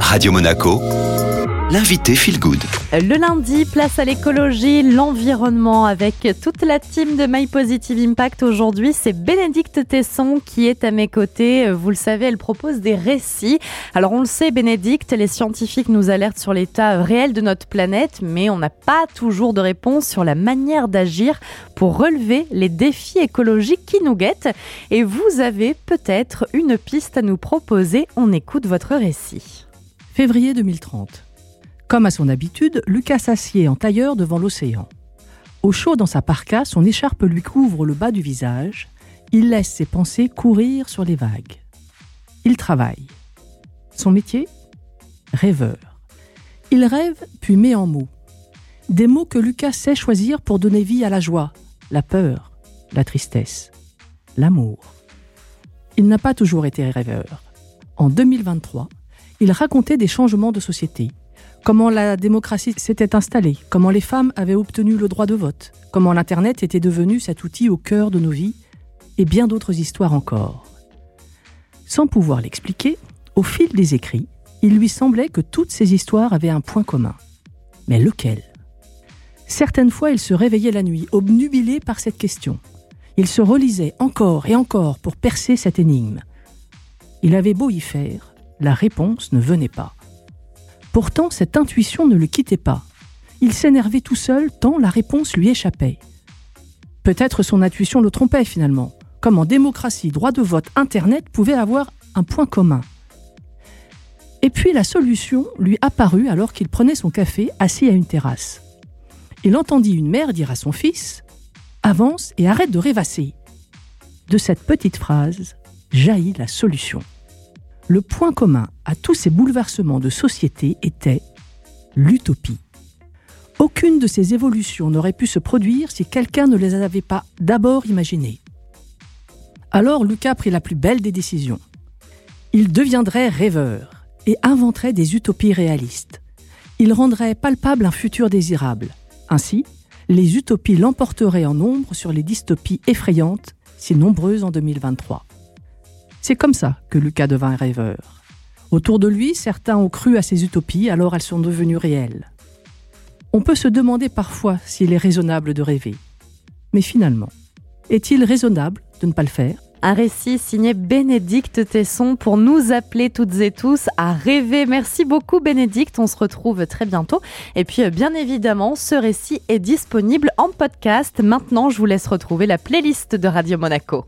Radio Monaco, l'invité Feel Good. Le lundi, place à l'écologie, l'environnement avec toute la team de My Positive Impact. Aujourd'hui, c'est Bénédicte Tesson qui est à mes côtés. Vous le savez, elle propose des récits. Alors, on le sait, Bénédicte, les scientifiques nous alertent sur l'état réel de notre planète, mais on n'a pas toujours de réponse sur la manière d'agir pour relever les défis écologiques qui nous guettent. Et vous avez peut-être une piste à nous proposer. On écoute votre récit. Février 2030. Comme à son habitude, Lucas s'assied en tailleur devant l'océan. Au chaud dans sa parka, son écharpe lui couvre le bas du visage. Il laisse ses pensées courir sur les vagues. Il travaille. Son métier? Rêveur. Il rêve puis met en mots. Des mots que Lucas sait choisir pour donner vie à la joie, la peur, la tristesse, l'amour. Il n'a pas toujours été rêveur. En 2023, il racontait des changements de société, comment la démocratie s'était installée, comment les femmes avaient obtenu le droit de vote, comment l'Internet était devenu cet outil au cœur de nos vies, et bien d'autres histoires encore. Sans pouvoir l'expliquer, au fil des écrits, il lui semblait que toutes ces histoires avaient un point commun. Mais lequel? Certaines fois, il se réveillait la nuit, obnubilé par cette question. Il se relisait encore et encore pour percer cette énigme. Il avait beau y faire, la réponse ne venait pas. Pourtant, cette intuition ne le quittait pas. Il s'énervait tout seul tant la réponse lui échappait. Peut-être son intuition le trompait finalement. Comme en démocratie, droit de vote, Internet pouvait avoir un point commun. Et puis la solution lui apparut alors qu'il prenait son café assis à une terrasse. Il entendit une mère dire à son fils Avance et arrête de rêvasser. De cette petite phrase jaillit la solution. Le point commun à tous ces bouleversements de société était l'utopie. Aucune de ces évolutions n'aurait pu se produire si quelqu'un ne les avait pas d'abord imaginées. Alors Lucas prit la plus belle des décisions. Il deviendrait rêveur et inventerait des utopies réalistes. Il rendrait palpable un futur désirable. Ainsi, les utopies l'emporteraient en nombre sur les dystopies effrayantes, si nombreuses en 2023. C'est comme ça que Lucas devint rêveur. Autour de lui, certains ont cru à ses utopies, alors elles sont devenues réelles. On peut se demander parfois s'il est raisonnable de rêver. Mais finalement, est-il raisonnable de ne pas le faire? Un récit signé Bénédicte Tesson pour nous appeler toutes et tous à rêver. Merci beaucoup Bénédicte, on se retrouve très bientôt. Et puis bien évidemment, ce récit est disponible en podcast. Maintenant, je vous laisse retrouver la playlist de Radio Monaco.